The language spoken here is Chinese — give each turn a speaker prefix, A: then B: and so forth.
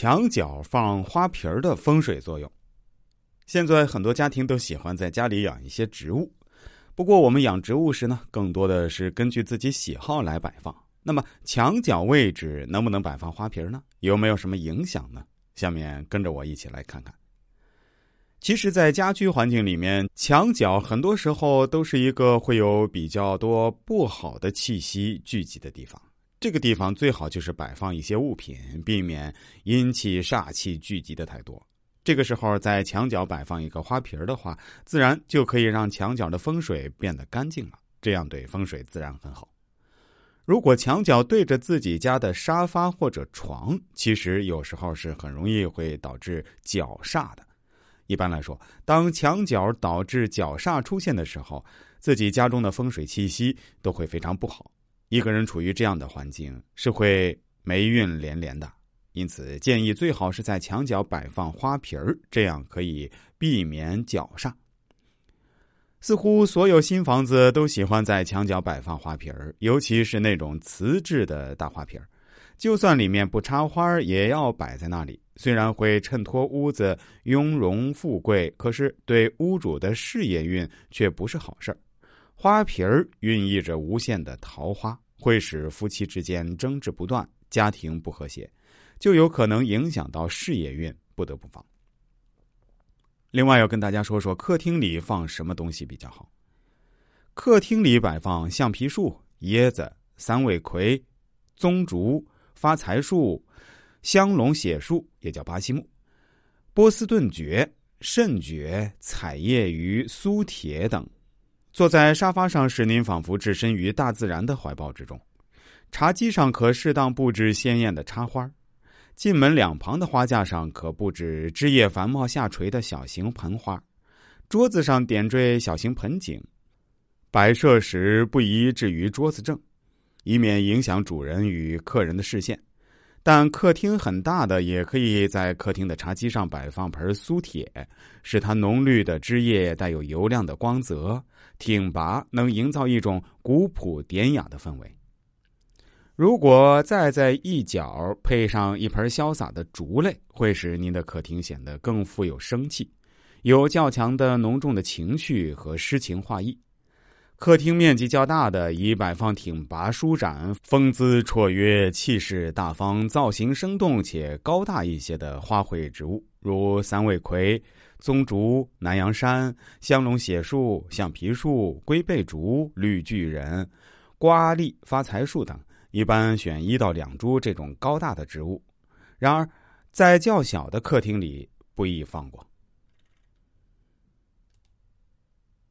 A: 墙角放花瓶儿的风水作用。现在很多家庭都喜欢在家里养一些植物，不过我们养植物时呢，更多的是根据自己喜好来摆放。那么墙角位置能不能摆放花瓶呢？有没有什么影响呢？下面跟着我一起来看看。其实，在家居环境里面，墙角很多时候都是一个会有比较多不好的气息聚集的地方。这个地方最好就是摆放一些物品，避免阴气煞气聚集的太多。这个时候，在墙角摆放一个花瓶的话，自然就可以让墙角的风水变得干净了，这样对风水自然很好。如果墙角对着自己家的沙发或者床，其实有时候是很容易会导致角煞的。一般来说，当墙角导致角煞出现的时候，自己家中的风水气息都会非常不好。一个人处于这样的环境，是会霉运连连的。因此，建议最好是在墙角摆放花瓶儿，这样可以避免脚煞。似乎所有新房子都喜欢在墙角摆放花瓶儿，尤其是那种瓷质的大花瓶儿，就算里面不插花，也要摆在那里。虽然会衬托屋子雍容富贵，可是对屋主的事业运却不是好事儿。花瓶儿寓意着无限的桃花，会使夫妻之间争执不断，家庭不和谐，就有可能影响到事业运，不得不防。另外，要跟大家说说客厅里放什么东西比较好。客厅里摆放橡皮树、椰子、三味葵、棕竹、发财树、香龙血树，也叫巴西木、波斯顿蕨、肾蕨、彩叶鱼、苏铁等。坐在沙发上，使您仿佛置身于大自然的怀抱之中。茶几上可适当布置鲜艳的插花，进门两旁的花架上可布置枝叶繁茂下垂的小型盆花，桌子上点缀小型盆景。摆设时不宜置于桌子正，以免影响主人与客人的视线。但客厅很大的，也可以在客厅的茶几上摆放盆苏铁，使它浓绿的枝叶带有油亮的光泽，挺拔，能营造一种古朴典雅的氛围。如果再在一角配上一盆潇洒的竹类，会使您的客厅显得更富有生气，有较强的浓重的情绪和诗情画意。客厅面积较大的，宜摆放挺拔舒展、风姿绰约、气势大方、造型生动且高大一些的花卉植物，如三味葵、棕竹、南洋杉、香龙血树、橡皮树、龟背竹、绿巨人、瓜栗、发财树等。一般选一到两株这种高大的植物。然而，在较小的客厅里不宜放过。